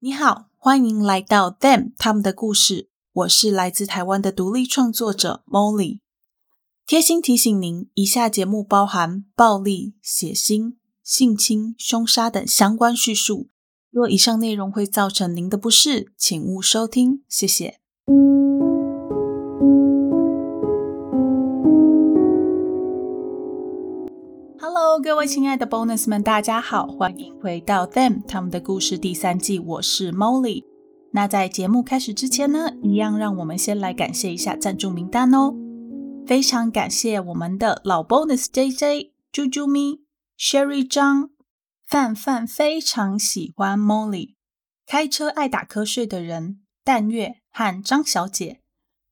你好，欢迎来到 Them 他们的故事。我是来自台湾的独立创作者 Molly。贴心提醒您，以下节目包含暴力、血腥、性侵、凶杀等相关叙述。若以上内容会造成您的不适，请勿收听。谢谢。各位亲爱的 Bonus 们，大家好，欢迎回到 Them 他们的故事第三季。我是 Molly。那在节目开始之前呢，一样让我们先来感谢一下赞助名单哦。非常感谢我们的老 Bonus JJ、猪猪咪、Sherry 张、范范，非常喜欢 Molly。开车爱打瞌睡的人，淡月和张小姐。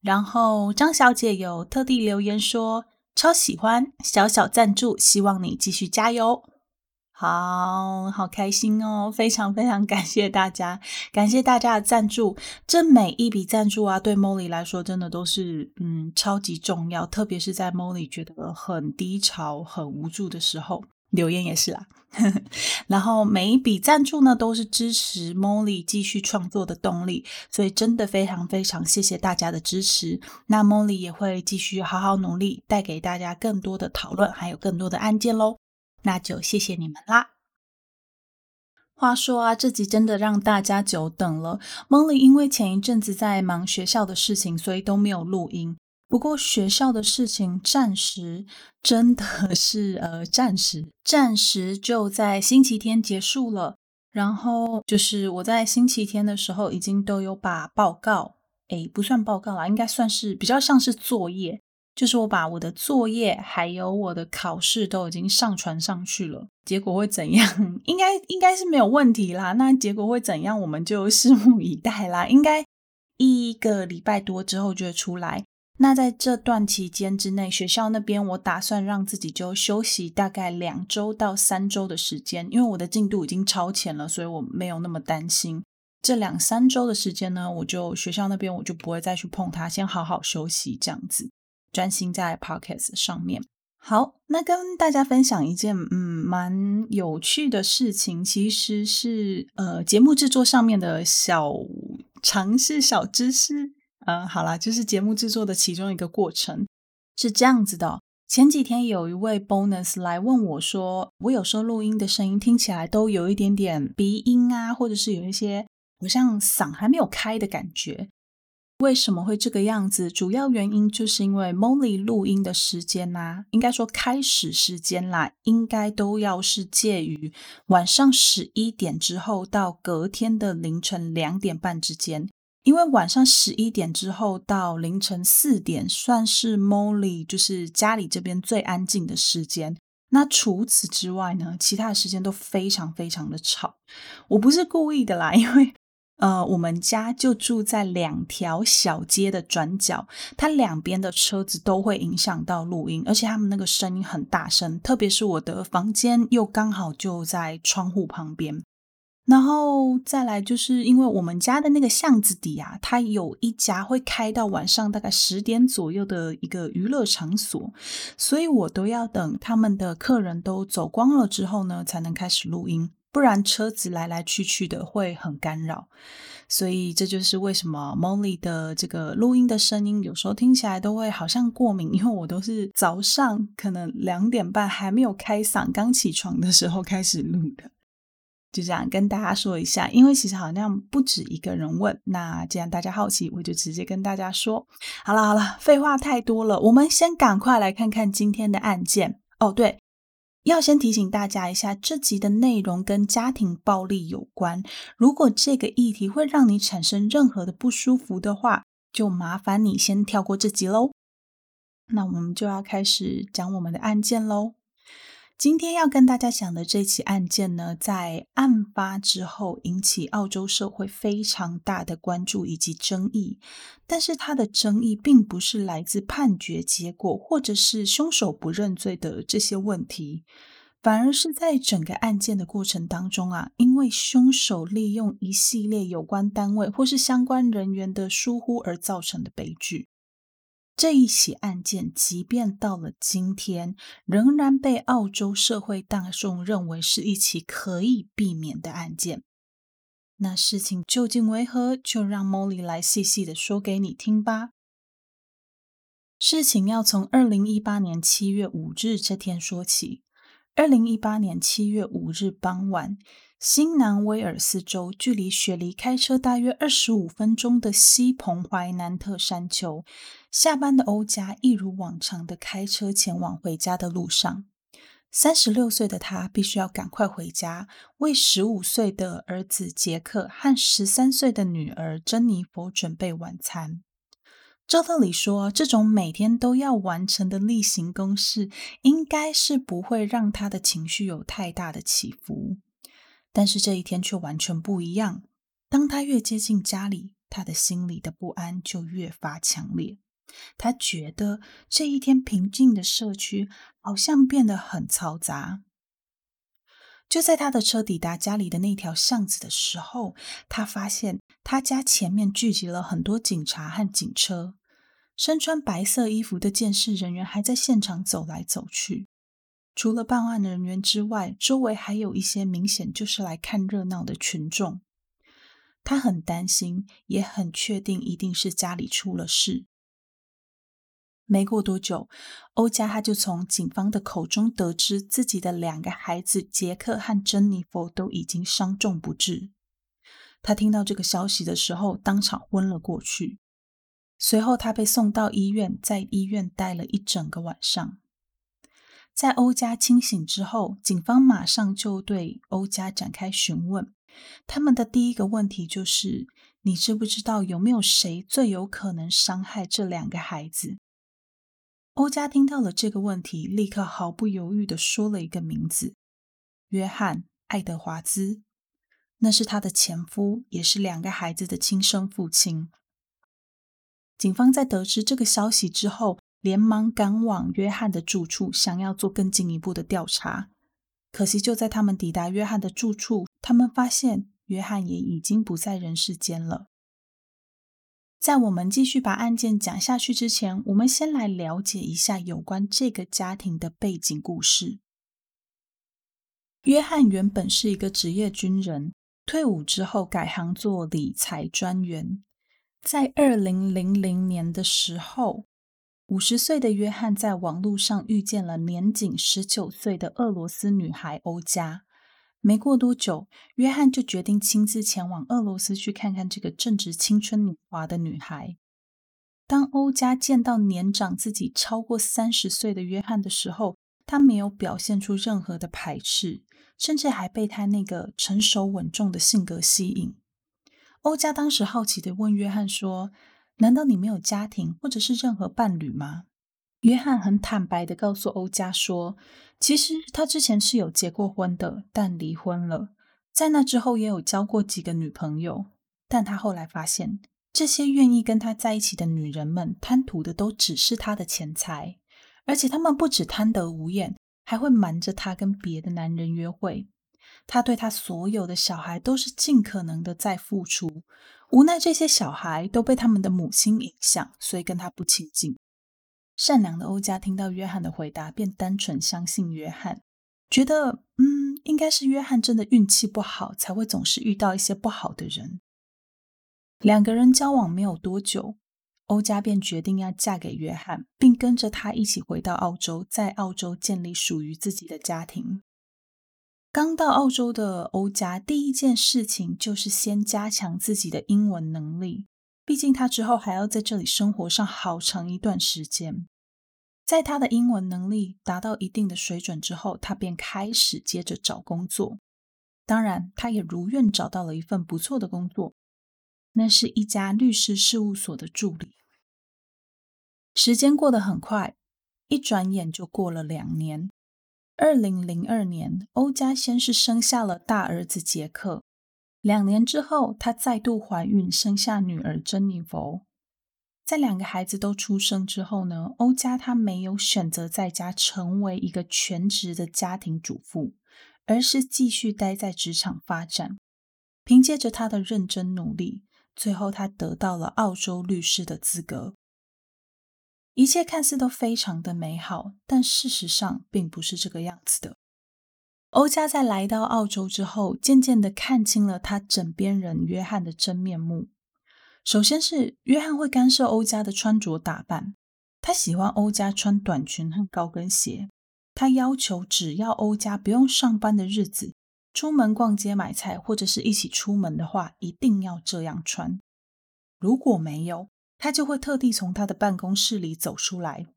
然后张小姐有特地留言说。超喜欢小小赞助，希望你继续加油，好好开心哦！非常非常感谢大家，感谢大家的赞助。这每一笔赞助啊，对 Molly 来说真的都是嗯超级重要，特别是在 Molly 觉得很低潮、很无助的时候。留言也是啦，然后每一笔赞助呢，都是支持 Molly 继续创作的动力，所以真的非常非常谢谢大家的支持。那 Molly 也会继续好好努力，带给大家更多的讨论，还有更多的案件喽。那就谢谢你们啦。话说啊，这集真的让大家久等了。Molly 因为前一阵子在忙学校的事情，所以都没有录音。不过学校的事情暂时真的 是呃暂时暂时就在星期天结束了。然后就是我在星期天的时候已经都有把报告，诶不算报告啦，应该算是比较像是作业，就是我把我的作业还有我的考试都已经上传上去了。结果会怎样？应该应该是没有问题啦。那结果会怎样？我们就拭目以待啦。应该一个礼拜多之后就会出来。那在这段期间之内，学校那边我打算让自己就休息大概两周到三周的时间，因为我的进度已经超前了，所以我没有那么担心。这两三周的时间呢，我就学校那边我就不会再去碰它，先好好休息，这样子专心在 podcast 上面。好，那跟大家分享一件嗯蛮有趣的事情，其实是呃节目制作上面的小尝试、小知识。嗯，好啦，就是节目制作的其中一个过程是这样子的。前几天有一位 bonus 来问我说，我有时候录音的声音听起来都有一点点鼻音啊，或者是有一些好像嗓还没有开的感觉，为什么会这个样子？主要原因就是因为 Molly 录音的时间啦，应该说开始时间啦，应该都要是介于晚上十一点之后到隔天的凌晨两点半之间。因为晚上十一点之后到凌晨四点，算是 Molly 就是家里这边最安静的时间。那除此之外呢，其他的时间都非常非常的吵。我不是故意的啦，因为呃，我们家就住在两条小街的转角，它两边的车子都会影响到录音，而且他们那个声音很大声，特别是我的房间又刚好就在窗户旁边。然后再来，就是因为我们家的那个巷子底啊，它有一家会开到晚上大概十点左右的一个娱乐场所，所以我都要等他们的客人都走光了之后呢，才能开始录音，不然车子来来去去的会很干扰。所以这就是为什么 Molly 的这个录音的声音有时候听起来都会好像过敏，因为我都是早上可能两点半还没有开嗓，刚起床的时候开始录的。就这样跟大家说一下，因为其实好像不止一个人问。那既然大家好奇，我就直接跟大家说。好了好了，废话太多了，我们先赶快来看看今天的案件。哦，对，要先提醒大家一下，这集的内容跟家庭暴力有关。如果这个议题会让你产生任何的不舒服的话，就麻烦你先跳过这集喽。那我们就要开始讲我们的案件喽。今天要跟大家讲的这起案件呢，在案发之后引起澳洲社会非常大的关注以及争议。但是它的争议并不是来自判决结果，或者是凶手不认罪的这些问题，反而是在整个案件的过程当中啊，因为凶手利用一系列有关单位或是相关人员的疏忽而造成的悲剧。这一起案件，即便到了今天，仍然被澳洲社会大众认为是一起可以避免的案件。那事情究竟为何？就让 Molly 来细细的说给你听吧。事情要从二零一八年七月五日这天说起。二零一八年七月五日傍晚，新南威尔斯州距离雪梨开车大约二十五分钟的西蓬怀南特山丘，下班的欧家一如往常的开车前往回家的路上。三十六岁的他必须要赶快回家，为十五岁的儿子杰克和十三岁的女儿珍妮佛准备晚餐。照道理说，这种每天都要完成的例行公事，应该是不会让他的情绪有太大的起伏。但是这一天却完全不一样。当他越接近家里，他的心里的不安就越发强烈。他觉得这一天平静的社区好像变得很嘈杂。就在他的车抵达家里的那条巷子的时候，他发现他家前面聚集了很多警察和警车，身穿白色衣服的监视人员还在现场走来走去。除了办案人员之外，周围还有一些明显就是来看热闹的群众。他很担心，也很确定一定是家里出了事。没过多久，欧加他就从警方的口中得知自己的两个孩子杰克和珍妮佛都已经伤重不治。他听到这个消息的时候，当场昏了过去。随后，他被送到医院，在医院待了一整个晚上。在欧家清醒之后，警方马上就对欧家展开询问。他们的第一个问题就是：你知不知道有没有谁最有可能伤害这两个孩子？欧家听到了这个问题，立刻毫不犹豫的说了一个名字：约翰·爱德华兹。那是他的前夫，也是两个孩子的亲生父亲。警方在得知这个消息之后，连忙赶往约翰的住处，想要做更进一步的调查。可惜，就在他们抵达约翰的住处，他们发现约翰也已经不在人世间了。在我们继续把案件讲下去之前，我们先来了解一下有关这个家庭的背景故事。约翰原本是一个职业军人，退伍之后改行做理财专员。在二零零零年的时候，五十岁的约翰在网络上遇见了年仅十九岁的俄罗斯女孩欧佳。没过多久，约翰就决定亲自前往俄罗斯去看看这个正值青春年华的女孩。当欧佳见到年长自己超过三十岁的约翰的时候，他没有表现出任何的排斥，甚至还被他那个成熟稳重的性格吸引。欧佳当时好奇的问约翰说：“难道你没有家庭或者是任何伴侣吗？”约翰很坦白的告诉欧佳说。其实他之前是有结过婚的，但离婚了。在那之后也有交过几个女朋友，但他后来发现，这些愿意跟他在一起的女人们贪图的都只是他的钱财，而且他们不止贪得无厌，还会瞒着他跟别的男人约会。他对他所有的小孩都是尽可能的在付出，无奈这些小孩都被他们的母亲影响，所以跟他不亲近。善良的欧加听到约翰的回答，便单纯相信约翰，觉得嗯，应该是约翰真的运气不好，才会总是遇到一些不好的人。两个人交往没有多久，欧加便决定要嫁给约翰，并跟着他一起回到澳洲，在澳洲建立属于自己的家庭。刚到澳洲的欧家，第一件事情就是先加强自己的英文能力。毕竟他之后还要在这里生活上好长一段时间，在他的英文能力达到一定的水准之后，他便开始接着找工作。当然，他也如愿找到了一份不错的工作，那是一家律师事务所的助理。时间过得很快，一转眼就过了两年。二零零二年，欧家先是生下了大儿子杰克。两年之后，她再度怀孕，生下女儿珍妮佛。在两个孩子都出生之后呢，欧佳她没有选择在家成为一个全职的家庭主妇，而是继续待在职场发展。凭借着她的认真努力，最后她得到了澳洲律师的资格。一切看似都非常的美好，但事实上并不是这个样子的。欧家在来到澳洲之后，渐渐的看清了他枕边人约翰的真面目。首先是约翰会干涉欧家的穿着打扮，他喜欢欧家穿短裙和高跟鞋。他要求只要欧家不用上班的日子，出门逛街买菜或者是一起出门的话，一定要这样穿。如果没有，他就会特地从他的办公室里走出来，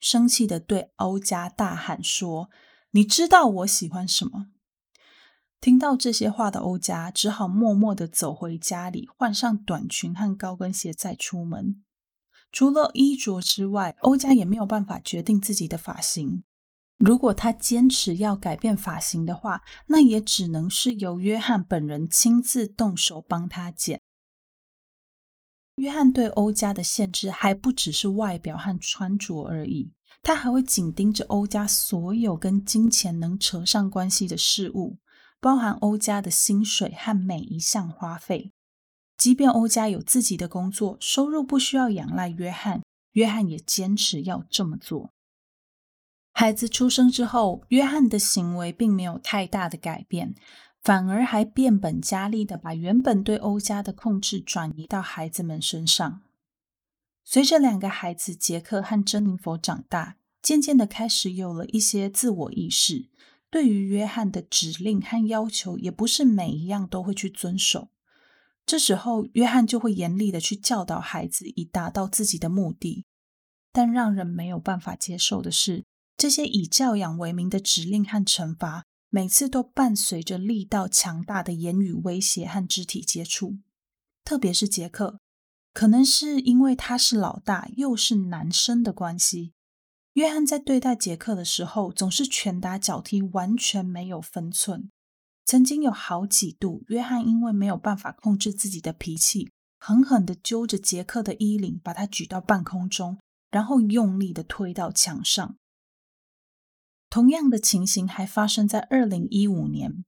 生气的对欧家大喊说：“你知道我喜欢什么？”听到这些话的欧家只好默默的走回家里，换上短裙和高跟鞋再出门。除了衣着之外，欧家也没有办法决定自己的发型。如果他坚持要改变发型的话，那也只能是由约翰本人亲自动手帮他剪。约翰对欧家的限制还不只是外表和穿着而已，他还会紧盯着欧家所有跟金钱能扯上关系的事物，包含欧家的薪水和每一项花费。即便欧家有自己的工作，收入不需要仰赖约翰，约翰也坚持要这么做。孩子出生之后，约翰的行为并没有太大的改变，反而还变本加厉的把原本对欧家的控制转移到孩子们身上。随着两个孩子杰克和珍妮佛长大，渐渐的开始有了一些自我意识，对于约翰的指令和要求，也不是每一样都会去遵守。这时候，约翰就会严厉的去教导孩子，以达到自己的目的。但让人没有办法接受的是。这些以教养为名的指令和惩罚，每次都伴随着力道强大的言语威胁和肢体接触。特别是杰克，可能是因为他是老大又是男生的关系，约翰在对待杰克的时候总是拳打脚踢，完全没有分寸。曾经有好几度，约翰因为没有办法控制自己的脾气，狠狠地揪着杰克的衣领，把他举到半空中，然后用力地推到墙上。同样的情形还发生在二零一五年，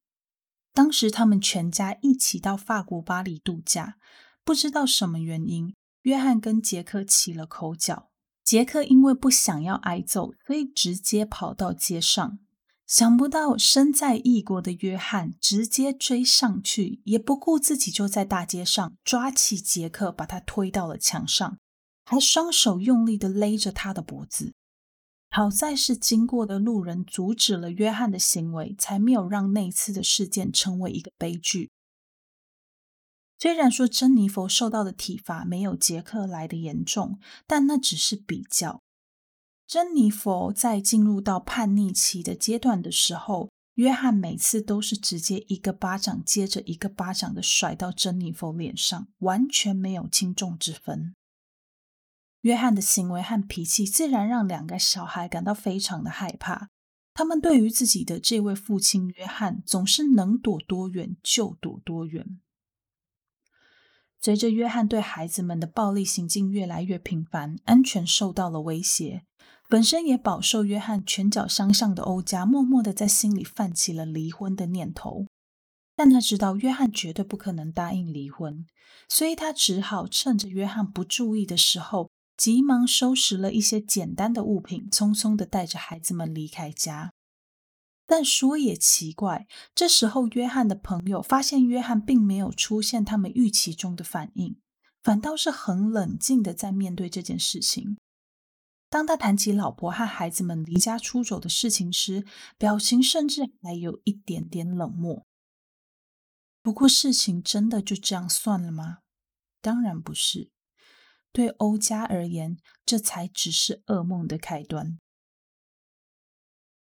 当时他们全家一起到法国巴黎度假，不知道什么原因，约翰跟杰克起了口角。杰克因为不想要挨揍，所以直接跑到街上。想不到身在异国的约翰直接追上去，也不顾自己就在大街上，抓起杰克把他推到了墙上，还双手用力的勒着他的脖子。好在是经过的路人阻止了约翰的行为，才没有让那次的事件成为一个悲剧。虽然说珍妮佛受到的体罚没有杰克来的严重，但那只是比较。珍妮佛在进入到叛逆期的阶段的时候，约翰每次都是直接一个巴掌接着一个巴掌的甩到珍妮佛脸上，完全没有轻重之分。约翰的行为和脾气自然让两个小孩感到非常的害怕。他们对于自己的这位父亲约翰，总是能躲多远就躲多远。随着约翰对孩子们的暴力行径越来越频繁，安全受到了威胁，本身也饱受约翰拳脚相向的欧家，默默的在心里泛起了离婚的念头。但他知道约翰绝对不可能答应离婚，所以他只好趁着约翰不注意的时候。急忙收拾了一些简单的物品，匆匆的带着孩子们离开家。但说也奇怪，这时候约翰的朋友发现约翰并没有出现他们预期中的反应，反倒是很冷静的在面对这件事情。当他谈起老婆和孩子们离家出走的事情时，表情甚至还有一点点冷漠。不过，事情真的就这样算了吗？当然不是。对欧家而言，这才只是噩梦的开端。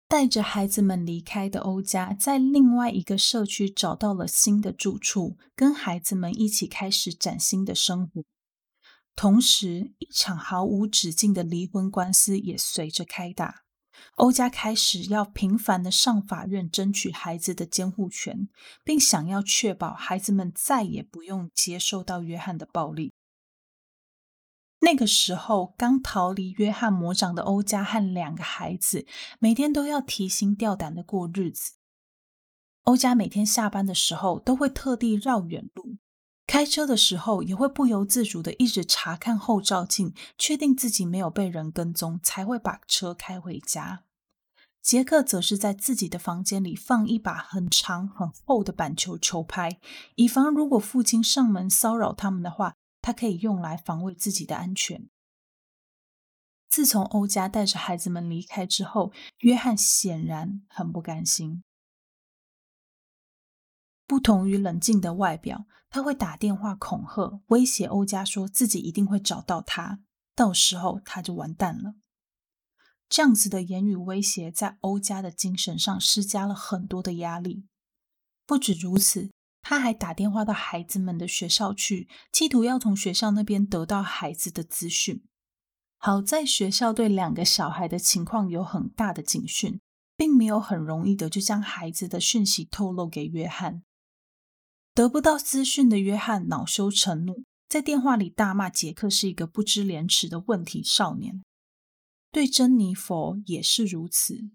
带着孩子们离开的欧家，在另外一个社区找到了新的住处，跟孩子们一起开始崭新的生活。同时，一场毫无止境的离婚官司也随着开打。欧家开始要频繁的上法院争取孩子的监护权，并想要确保孩子们再也不用接受到约翰的暴力。那个时候，刚逃离约翰魔掌的欧家和两个孩子，每天都要提心吊胆的过日子。欧家每天下班的时候，都会特地绕远路，开车的时候也会不由自主的一直查看后照镜，确定自己没有被人跟踪，才会把车开回家。杰克则是在自己的房间里放一把很长很厚的板球球拍，以防如果父亲上门骚扰他们的话，他可以用来防卫自己的安全。自从欧家带着孩子们离开之后，约翰显然很不甘心。不同于冷静的外表，他会打电话恐吓、威胁欧家，说自己一定会找到他，到时候他就完蛋了。这样子的言语威胁，在欧家的精神上施加了很多的压力。不止如此，他还打电话到孩子们的学校去，企图要从学校那边得到孩子的资讯。好在学校对两个小孩的情况有很大的警讯，并没有很容易的就将孩子的讯息透露给约翰。得不到资讯的约翰恼羞成怒，在电话里大骂杰克是一个不知廉耻的问题少年。对珍妮佛也是如此，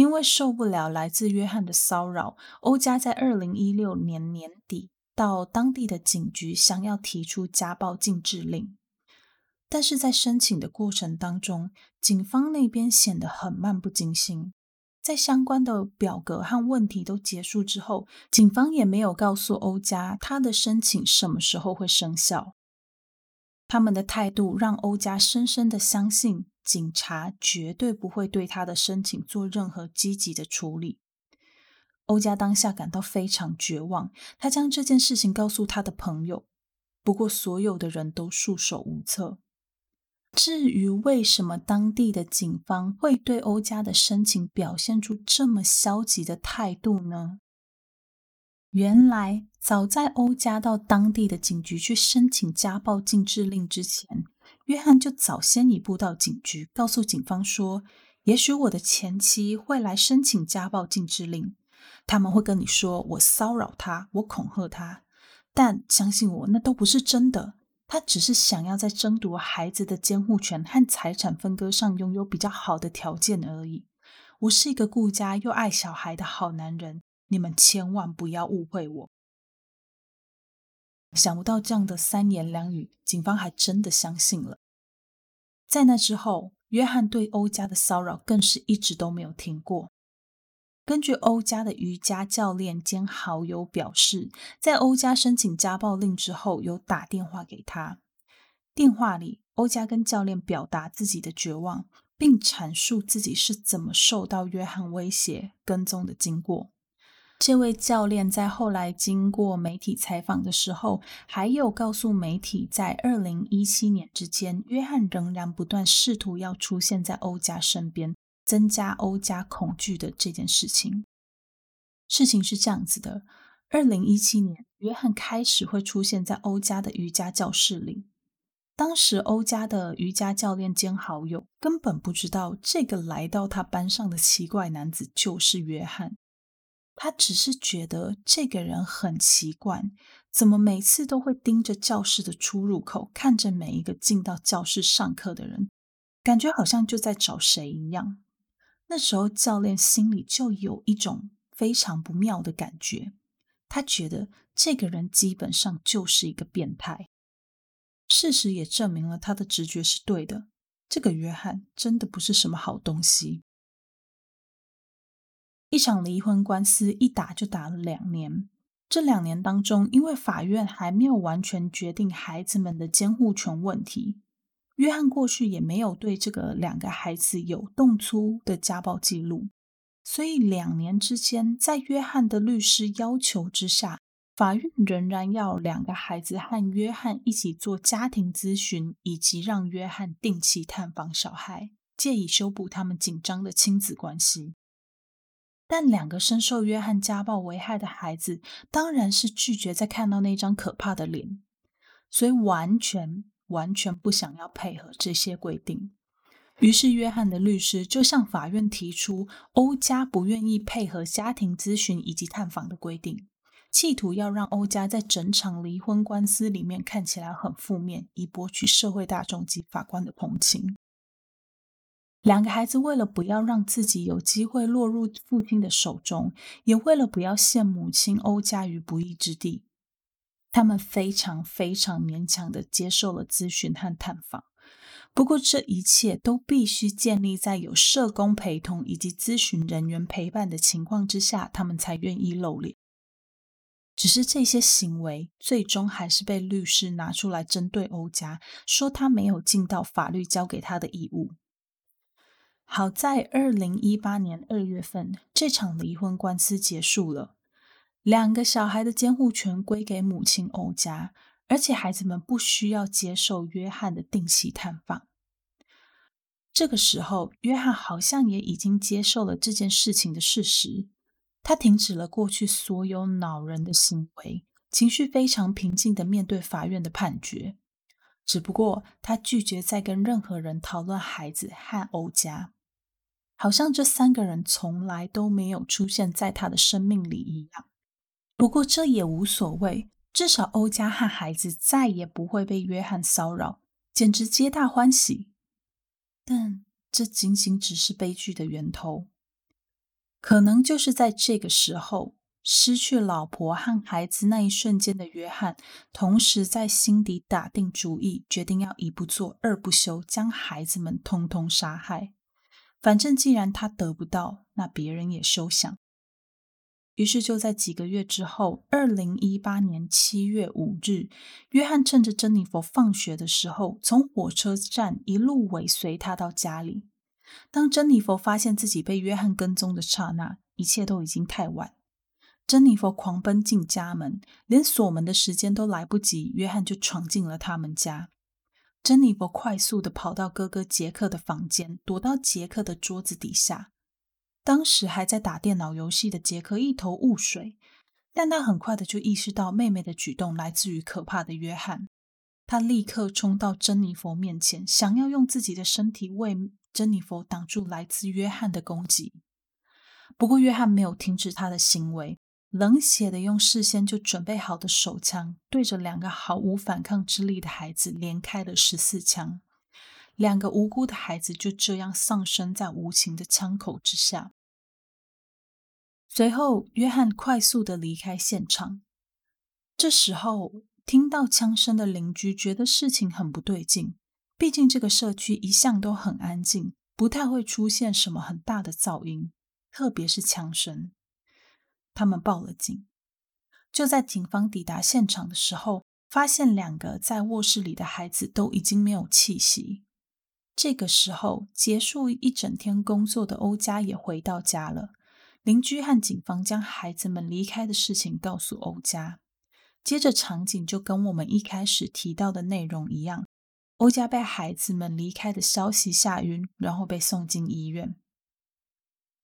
因为受不了来自约翰的骚扰，欧家在二零一六年年底到当地的警局，想要提出家暴禁制令。但是在申请的过程当中，警方那边显得很漫不经心。在相关的表格和问题都结束之后，警方也没有告诉欧家他的申请什么时候会生效。他们的态度让欧家深深的相信，警察绝对不会对他的申请做任何积极的处理。欧家当下感到非常绝望，他将这件事情告诉他的朋友，不过所有的人都束手无策。至于为什么当地的警方会对欧家的申请表现出这么消极的态度呢？原来，早在欧家到当地的警局去申请家暴禁制令之前，约翰就早先一步到警局，告诉警方说：“也许我的前妻会来申请家暴禁制令，他们会跟你说我骚扰他，我恐吓他，但相信我，那都不是真的。他只是想要在争夺孩子的监护权和财产分割上拥有比较好的条件而已。我是一个顾家又爱小孩的好男人。”你们千万不要误会我。想不到这样的三言两语，警方还真的相信了。在那之后，约翰对欧家的骚扰更是一直都没有停过。根据欧家的瑜伽教练兼好友表示，在欧家申请家暴令之后，有打电话给他。电话里，欧家跟教练表达自己的绝望，并阐述自己是怎么受到约翰威胁跟踪的经过。这位教练在后来经过媒体采访的时候，还有告诉媒体，在二零一七年之间，约翰仍然不断试图要出现在欧家身边，增加欧家恐惧的这件事情。事情是这样子的：二零一七年，约翰开始会出现在欧家的瑜伽教室里。当时，欧家的瑜伽教练兼好友根本不知道，这个来到他班上的奇怪男子就是约翰。他只是觉得这个人很奇怪，怎么每次都会盯着教室的出入口，看着每一个进到教室上课的人，感觉好像就在找谁一样。那时候教练心里就有一种非常不妙的感觉，他觉得这个人基本上就是一个变态。事实也证明了他的直觉是对的，这个约翰真的不是什么好东西。一场离婚官司一打就打了两年。这两年当中，因为法院还没有完全决定孩子们的监护权问题，约翰过去也没有对这个两个孩子有动粗的家暴记录，所以两年之间，在约翰的律师要求之下，法院仍然要两个孩子和约翰一起做家庭咨询，以及让约翰定期探访小孩，借以修补他们紧张的亲子关系。但两个深受约翰家暴危害的孩子，当然是拒绝再看到那张可怕的脸，所以完全完全不想要配合这些规定。于是，约翰的律师就向法院提出，欧家不愿意配合家庭咨询以及探访的规定，企图要让欧家在整场离婚官司里面看起来很负面，以博取社会大众及法官的同情。两个孩子为了不要让自己有机会落入父亲的手中，也为了不要陷母亲欧家于不义之地，他们非常非常勉强的接受了咨询和探访。不过，这一切都必须建立在有社工陪同以及咨询人员陪伴的情况之下，他们才愿意露脸。只是这些行为最终还是被律师拿出来针对欧家，说他没有尽到法律交给他的义务。好在二零一八年二月份，这场离婚官司结束了，两个小孩的监护权归给母亲欧家，而且孩子们不需要接受约翰的定期探访。这个时候，约翰好像也已经接受了这件事情的事实。他停止了过去所有恼人的行为，情绪非常平静的面对法院的判决。只不过他拒绝再跟任何人讨论孩子和欧家，好像这三个人从来都没有出现在他的生命里一样。不过这也无所谓，至少欧家和孩子再也不会被约翰骚扰，简直皆大欢喜。但这仅仅只是悲剧的源头。可能就是在这个时候，失去老婆和孩子那一瞬间的约翰，同时在心底打定主意，决定要一不做二不休，将孩子们通通杀害。反正既然他得不到，那别人也休想。于是就在几个月之后，二零一八年七月五日，约翰趁着珍妮佛放学的时候，从火车站一路尾随她到家里。当珍妮佛发现自己被约翰跟踪的刹那，一切都已经太晚。珍妮佛狂奔进家门，连锁门的时间都来不及，约翰就闯进了他们家。珍妮佛快速的跑到哥哥杰克的房间，躲到杰克的桌子底下。当时还在打电脑游戏的杰克一头雾水，但他很快的就意识到妹妹的举动来自于可怕的约翰。他立刻冲到珍妮佛面前，想要用自己的身体为。珍妮佛挡住来自约翰的攻击，不过约翰没有停止他的行为，冷血的用事先就准备好的手枪对着两个毫无反抗之力的孩子连开了十四枪，两个无辜的孩子就这样丧生在无情的枪口之下。随后，约翰快速的离开现场。这时候，听到枪声的邻居觉得事情很不对劲。毕竟这个社区一向都很安静，不太会出现什么很大的噪音，特别是枪声。他们报了警。就在警方抵达现场的时候，发现两个在卧室里的孩子都已经没有气息。这个时候，结束一整天工作的欧家也回到家了。邻居和警方将孩子们离开的事情告诉欧家，接着场景就跟我们一开始提到的内容一样。欧家被孩子们离开的消息吓晕，然后被送进医院。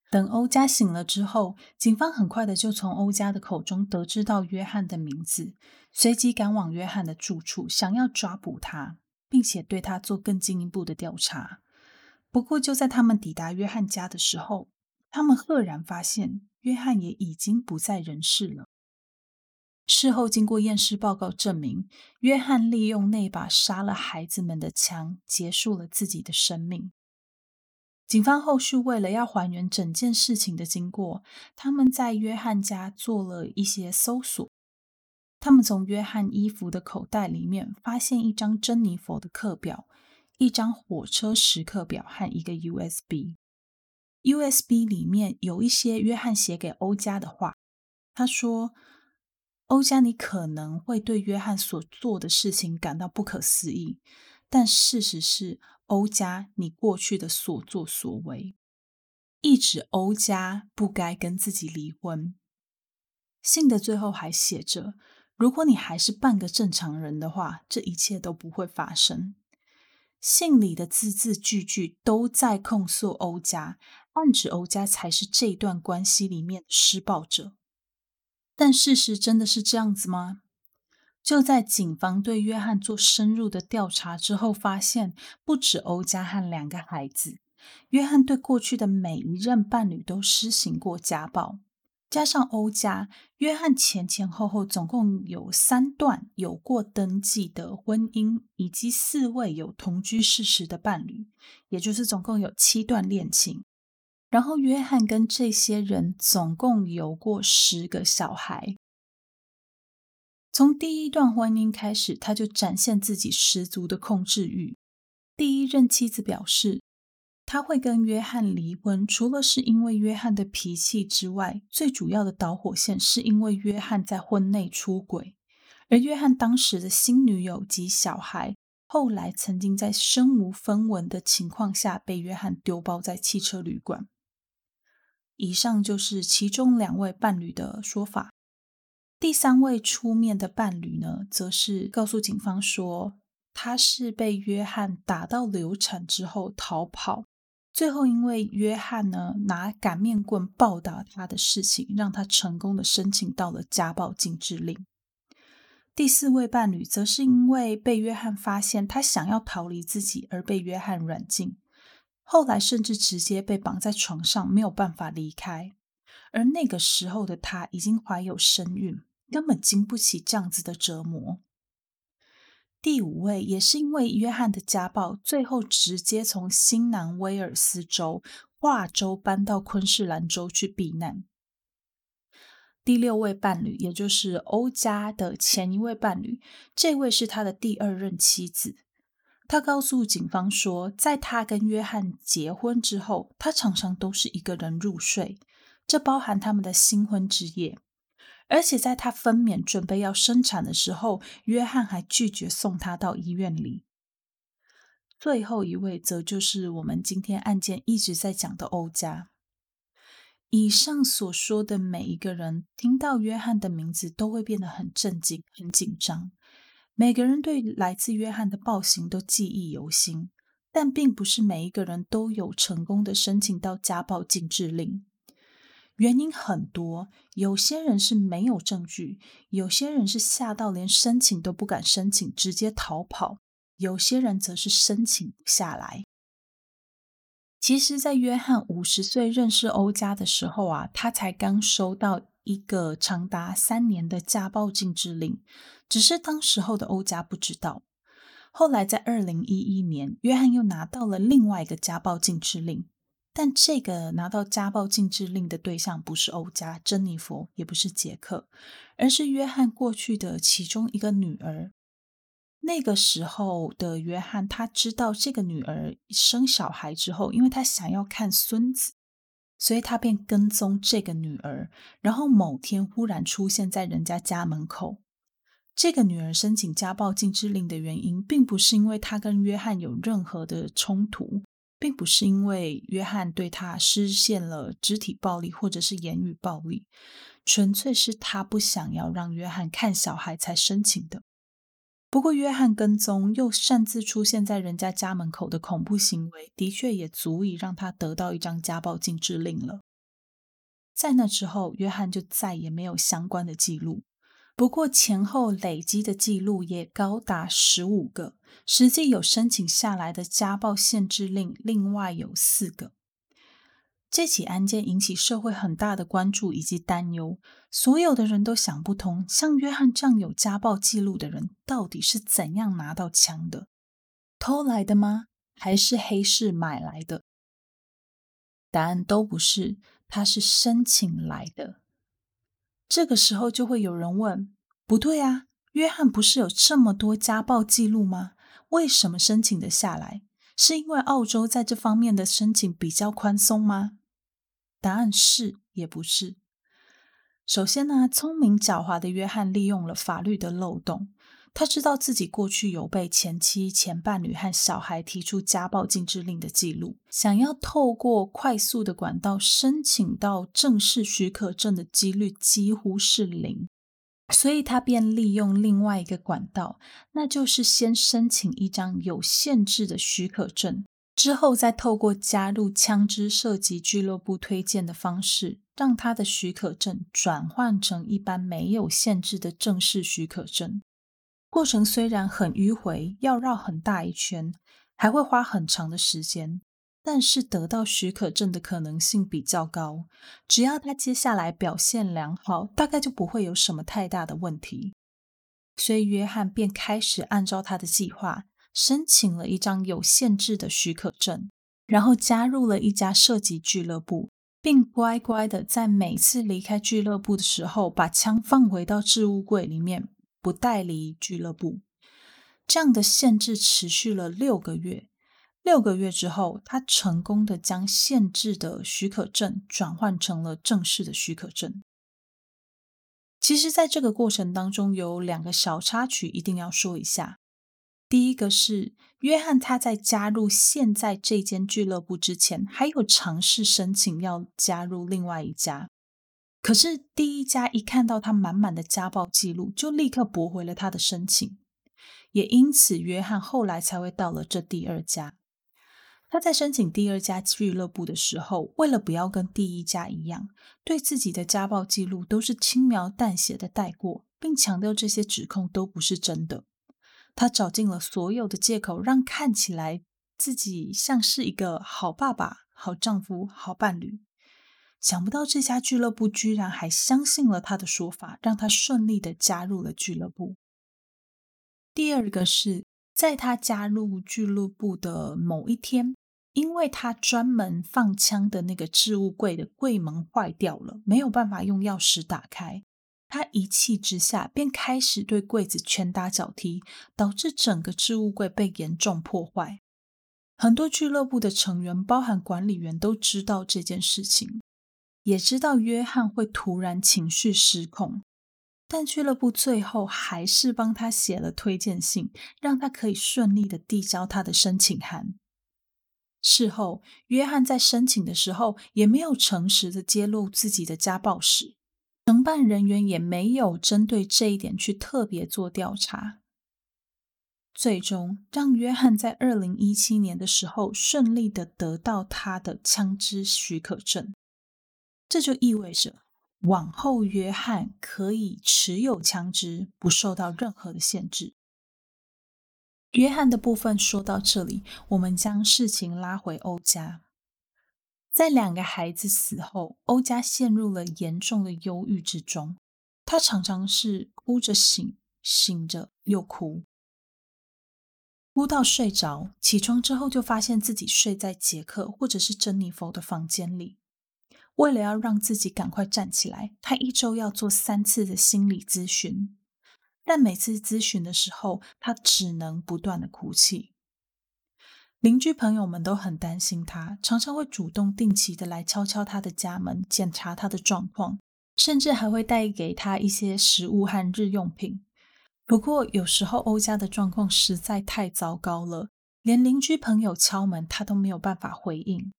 等欧家醒了之后，警方很快的就从欧家的口中得知到约翰的名字，随即赶往约翰的住处，想要抓捕他，并且对他做更进一步的调查。不过，就在他们抵达约翰家的时候，他们赫然发现约翰也已经不在人世了。事后经过验尸报告证明，约翰利用那把杀了孩子们的枪结束了自己的生命。警方后续为了要还原整件事情的经过，他们在约翰家做了一些搜索。他们从约翰衣服的口袋里面发现一张珍妮佛的课表、一张火车时刻表和一个 USB。USB 里面有一些约翰写给欧家的话，他说。欧加，你可能会对约翰所做的事情感到不可思议，但事实是，欧家，你过去的所作所为，一直欧家不该跟自己离婚。信的最后还写着：如果你还是半个正常人的话，这一切都不会发生。信里的字字句句都在控诉欧家，暗指欧家才是这段关系里面施暴者。但事实真的是这样子吗？就在警方对约翰做深入的调查之后，发现不止欧家和两个孩子，约翰对过去的每一任伴侣都施行过家暴。加上欧家，约翰前前后后总共有三段有过登记的婚姻，以及四位有同居事实的伴侣，也就是总共有七段恋情。然后，约翰跟这些人总共有过十个小孩。从第一段婚姻开始，他就展现自己十足的控制欲。第一任妻子表示，他会跟约翰离婚，除了是因为约翰的脾气之外，最主要的导火线是因为约翰在婚内出轨，而约翰当时的新女友及小孩，后来曾经在身无分文的情况下被约翰丢包在汽车旅馆。以上就是其中两位伴侣的说法。第三位出面的伴侣呢，则是告诉警方说，他是被约翰打到流产之后逃跑，最后因为约翰呢拿擀面棍暴打他的事情，让他成功的申请到了家暴禁制令。第四位伴侣则是因为被约翰发现他想要逃离自己而被约翰软禁，后来甚至直接被绑在床上，没有办法离开。而那个时候的他已经怀有身孕。根本经不起这样子的折磨。第五位也是因为约翰的家暴，最后直接从新南威尔斯州化州搬到昆士兰州去避难。第六位伴侣，也就是欧家的前一位伴侣，这位是他的第二任妻子。他告诉警方说，在他跟约翰结婚之后，他常常都是一个人入睡，这包含他们的新婚之夜。而且在她分娩准备要生产的时候，约翰还拒绝送她到医院里。最后一位则就是我们今天案件一直在讲的欧家。以上所说的每一个人听到约翰的名字都会变得很震惊、很紧张。每个人对来自约翰的暴行都记忆犹新，但并不是每一个人都有成功的申请到家暴禁制令。原因很多，有些人是没有证据，有些人是吓到连申请都不敢申请，直接逃跑；有些人则是申请不下来。其实，在约翰五十岁认识欧家的时候啊，他才刚收到一个长达三年的家暴禁止令，只是当时候的欧家不知道。后来在二零一一年，约翰又拿到了另外一个家暴禁止令。但这个拿到家暴禁制令的对象不是欧家、珍妮佛，也不是杰克，而是约翰过去的其中一个女儿。那个时候的约翰，他知道这个女儿生小孩之后，因为他想要看孙子，所以他便跟踪这个女儿，然后某天忽然出现在人家家门口。这个女儿申请家暴禁制令的原因，并不是因为她跟约翰有任何的冲突。并不是因为约翰对他施现了肢体暴力或者是言语暴力，纯粹是他不想要让约翰看小孩才申请的。不过，约翰跟踪又擅自出现在人家家门口的恐怖行为，的确也足以让他得到一张家暴禁制令了。在那之后，约翰就再也没有相关的记录。不过前后累积的记录也高达十五个，实际有申请下来的家暴限制令，另外有四个。这起案件引起社会很大的关注以及担忧，所有的人都想不通，像约翰这样有家暴记录的人，到底是怎样拿到枪的？偷来的吗？还是黑市买来的？答案都不是，他是申请来的。这个时候就会有人问：不对啊，约翰不是有这么多家暴记录吗？为什么申请的下来？是因为澳洲在这方面的申请比较宽松吗？答案是也不是。首先呢，聪明狡猾的约翰利用了法律的漏洞。他知道自己过去有被前妻、前伴侣和小孩提出家暴禁制令的记录，想要透过快速的管道申请到正式许可证的几率几乎是零，所以他便利用另外一个管道，那就是先申请一张有限制的许可证，之后再透过加入枪支射击俱乐部推荐的方式，让他的许可证转换成一般没有限制的正式许可证。过程虽然很迂回，要绕很大一圈，还会花很长的时间，但是得到许可证的可能性比较高。只要他接下来表现良好，大概就不会有什么太大的问题。所以约翰便开始按照他的计划，申请了一张有限制的许可证，然后加入了一家射击俱乐部，并乖乖的在每次离开俱乐部的时候，把枪放回到置物柜里面。不带离俱乐部，这样的限制持续了六个月。六个月之后，他成功的将限制的许可证转换成了正式的许可证。其实，在这个过程当中，有两个小插曲一定要说一下。第一个是约翰，他在加入现在这间俱乐部之前，还有尝试申请要加入另外一家。可是第一家一看到他满满的家暴记录，就立刻驳回了他的申请。也因此，约翰后来才会到了这第二家。他在申请第二家俱乐部的时候，为了不要跟第一家一样，对自己的家暴记录都是轻描淡写的带过，并强调这些指控都不是真的。他找尽了所有的借口，让看起来自己像是一个好爸爸、好丈夫、好伴侣。想不到这家俱乐部居然还相信了他的说法，让他顺利的加入了俱乐部。第二个是在他加入俱乐部的某一天，因为他专门放枪的那个置物柜的柜门坏掉了，没有办法用钥匙打开。他一气之下，便开始对柜子拳打脚踢，导致整个置物柜被严重破坏。很多俱乐部的成员，包含管理员，都知道这件事情，也知道约翰会突然情绪失控，但俱乐部最后还是帮他写了推荐信，让他可以顺利的递交他的申请函。事后，约翰在申请的时候，也没有诚实的揭露自己的家暴史。承办人员也没有针对这一点去特别做调查，最终让约翰在二零一七年的时候顺利的得到他的枪支许可证。这就意味着往后约翰可以持有枪支，不受到任何的限制。约翰的部分说到这里，我们将事情拉回欧家。在两个孩子死后，欧家陷入了严重的忧郁之中。他常常是哭着醒，醒着又哭，哭到睡着，起床之后就发现自己睡在杰克或者是珍妮佛的房间里。为了要让自己赶快站起来，他一周要做三次的心理咨询，但每次咨询的时候，他只能不断的哭泣。邻居朋友们都很担心他，常常会主动定期的来敲敲他的家门，检查他的状况，甚至还会带给他一些食物和日用品。不过，有时候欧家的状况实在太糟糕了，连邻居朋友敲门，他都没有办法回应。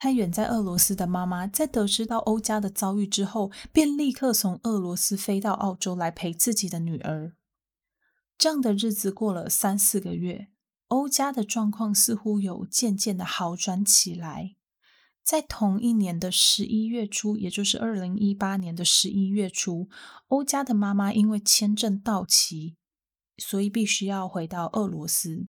他远在俄罗斯的妈妈，在得知到欧家的遭遇之后，便立刻从俄罗斯飞到澳洲来陪自己的女儿。这样的日子过了三四个月。欧家的状况似乎有渐渐的好转起来。在同一年的十一月初，也就是二零一八年的十一月初，欧家的妈妈因为签证到期，所以必须要回到俄罗斯。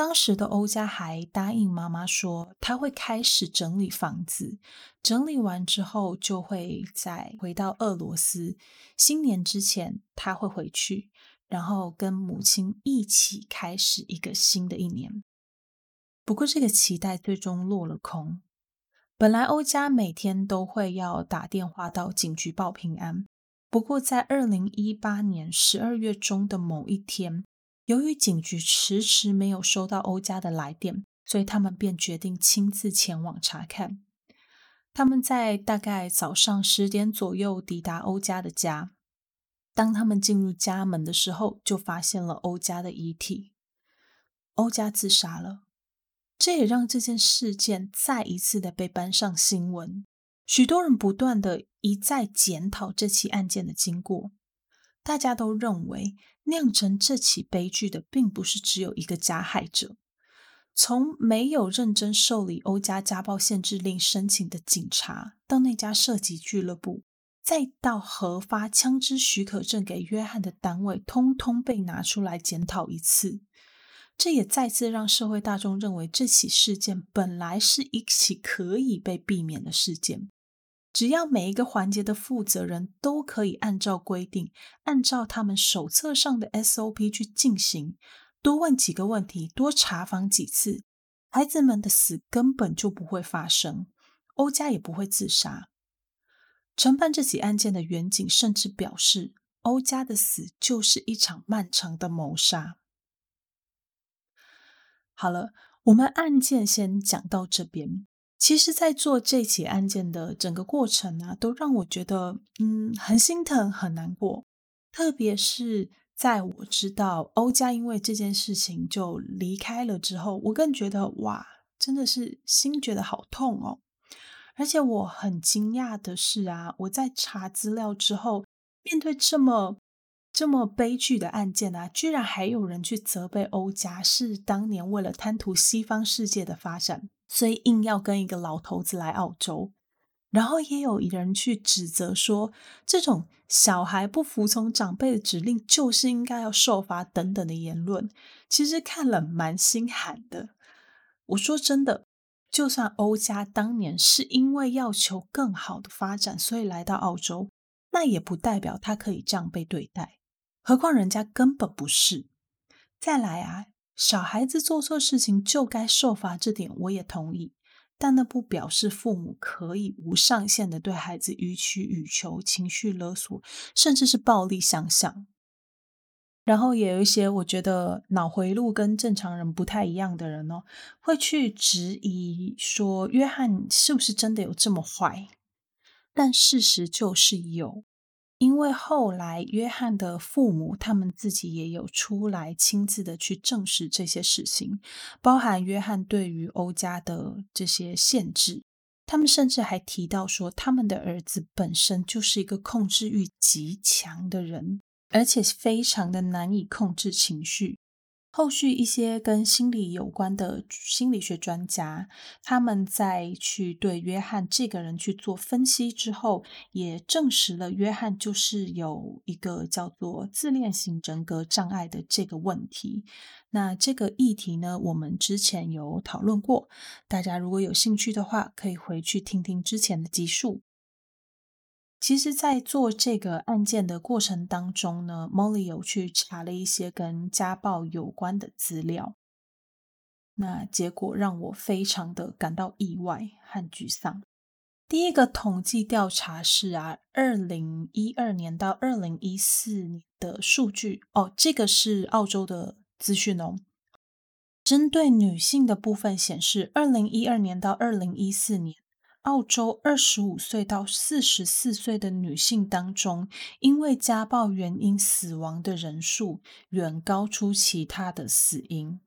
当时的欧家还答应妈妈说，他会开始整理房子，整理完之后就会再回到俄罗斯。新年之前他会回去。然后跟母亲一起开始一个新的一年。不过，这个期待最终落了空。本来欧家每天都会要打电话到警局报平安，不过在二零一八年十二月中的某一天，由于警局迟迟没有收到欧家的来电，所以他们便决定亲自前往查看。他们在大概早上十点左右抵达欧家的家。当他们进入家门的时候，就发现了欧家的遗体。欧家自杀了，这也让这件事件再一次的被搬上新闻。许多人不断的一再检讨这起案件的经过，大家都认为酿成这起悲剧的并不是只有一个加害者。从没有认真受理欧家家暴限制令申请的警察，到那家射击俱乐部。再到核发枪支许可证给约翰的单位，通通被拿出来检讨一次。这也再次让社会大众认为，这起事件本来是一起可以被避免的事件。只要每一个环节的负责人都可以按照规定，按照他们手册上的 SOP 去进行，多问几个问题，多查访几次，孩子们的死根本就不会发生，欧家也不会自杀。承办这起案件的远警甚至表示，欧家的死就是一场漫长的谋杀。好了，我们案件先讲到这边。其实，在做这起案件的整个过程呢，都让我觉得，嗯，很心疼，很难过。特别是在我知道欧家因为这件事情就离开了之后，我更觉得，哇，真的是心觉得好痛哦。而且我很惊讶的是啊，我在查资料之后，面对这么这么悲剧的案件啊，居然还有人去责备欧家是当年为了贪图西方世界的发展。所以硬要跟一个老头子来澳洲，然后也有人去指责说，这种小孩不服从长辈的指令就是应该要受罚等等的言论，其实看了蛮心寒的。我说真的，就算欧家当年是因为要求更好的发展，所以来到澳洲，那也不代表他可以这样被对待。何况人家根本不是。再来啊。小孩子做错事情就该受罚，这点我也同意，但那不表示父母可以无上限的对孩子予取予求、情绪勒索，甚至是暴力相向。然后也有一些我觉得脑回路跟正常人不太一样的人哦，会去质疑说约翰是不是真的有这么坏？但事实就是有。因为后来约翰的父母他们自己也有出来亲自的去证实这些事情，包含约翰对于欧家的这些限制，他们甚至还提到说，他们的儿子本身就是一个控制欲极强的人，而且非常的难以控制情绪。后续一些跟心理有关的心理学专家，他们在去对约翰这个人去做分析之后，也证实了约翰就是有一个叫做自恋型人格障碍的这个问题。那这个议题呢，我们之前有讨论过，大家如果有兴趣的话，可以回去听听之前的集数。其实，在做这个案件的过程当中呢，Molly 有去查了一些跟家暴有关的资料，那结果让我非常的感到意外和沮丧。第一个统计调查是啊，二零一二年到二零一四年的数据哦，这个是澳洲的资讯哦。针对女性的部分显示，二零一二年到二零一四年。澳洲二十五岁到四十四岁的女性当中，因为家暴原因死亡的人数远高出其他的死因，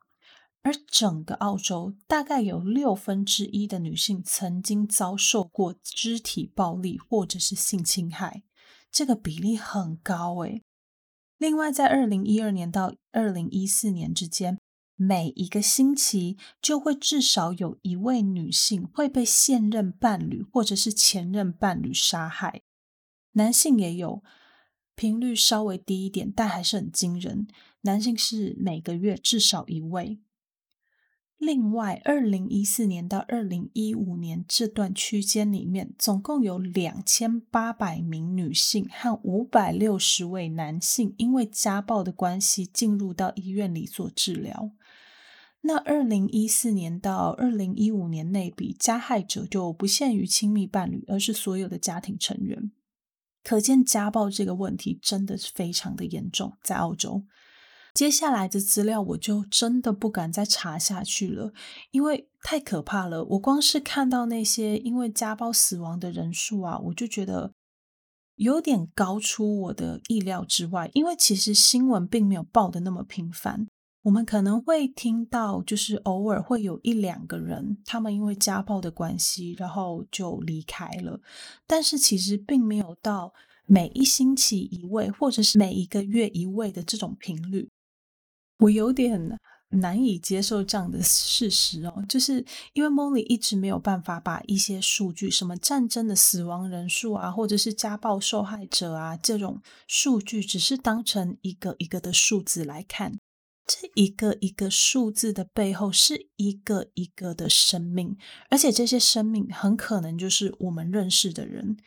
而整个澳洲大概有六分之一的女性曾经遭受过肢体暴力或者是性侵害，这个比例很高诶。另外，在二零一二年到二零一四年之间。每一个星期就会至少有一位女性会被现任伴侣或者是前任伴侣杀害，男性也有，频率稍微低一点，但还是很惊人。男性是每个月至少一位。另外，二零一四年到二零一五年这段区间里面，总共有两千八百名女性和五百六十位男性因为家暴的关系进入到医院里做治疗。那二零一四年到二零一五年内比，加害者就不限于亲密伴侣，而是所有的家庭成员。可见家暴这个问题真的是非常的严重，在澳洲。接下来的资料我就真的不敢再查下去了，因为太可怕了。我光是看到那些因为家暴死亡的人数啊，我就觉得有点高出我的意料之外。因为其实新闻并没有报的那么频繁。我们可能会听到，就是偶尔会有一两个人，他们因为家暴的关系，然后就离开了。但是其实并没有到每一星期一位，或者是每一个月一位的这种频率。我有点难以接受这样的事实哦，就是因为 Molly 一直没有办法把一些数据，什么战争的死亡人数啊，或者是家暴受害者啊这种数据，只是当成一个一个的数字来看。这一个一个数字的背后是一个一个的生命，而且这些生命很可能就是我们认识的人，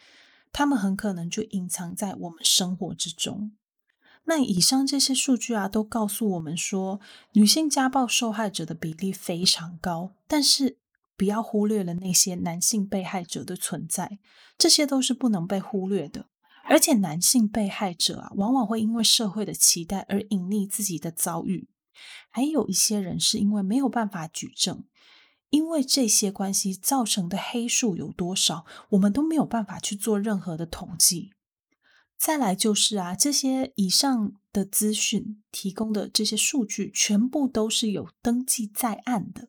他们很可能就隐藏在我们生活之中。那以上这些数据啊，都告诉我们说，女性家暴受害者的比例非常高，但是不要忽略了那些男性被害者的存在，这些都是不能被忽略的。而且男性被害者啊，往往会因为社会的期待而隐匿自己的遭遇，还有一些人是因为没有办法举证，因为这些关系造成的黑数有多少，我们都没有办法去做任何的统计。再来就是啊，这些以上的资讯提供的这些数据，全部都是有登记在案的。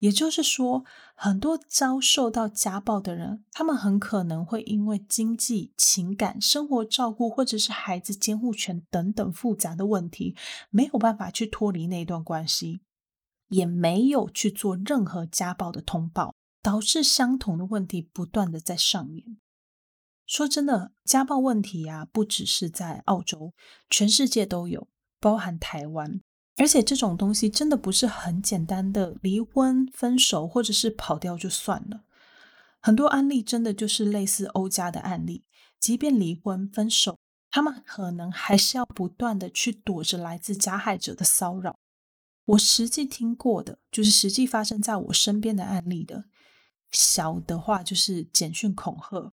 也就是说，很多遭受到家暴的人，他们很可能会因为经济、情感、生活照顾，或者是孩子监护权等等复杂的问题，没有办法去脱离那段关系，也没有去做任何家暴的通报，导致相同的问题不断的在上演。说真的，家暴问题呀，不只是在澳洲，全世界都有，包含台湾。而且这种东西真的不是很简单的离婚、分手，或者是跑掉就算了。很多案例真的就是类似欧家的案例，即便离婚、分手，他们可能还是要不断的去躲着来自加害者的骚扰。我实际听过的，就是实际发生在我身边的案例的。小的话就是简讯恐吓。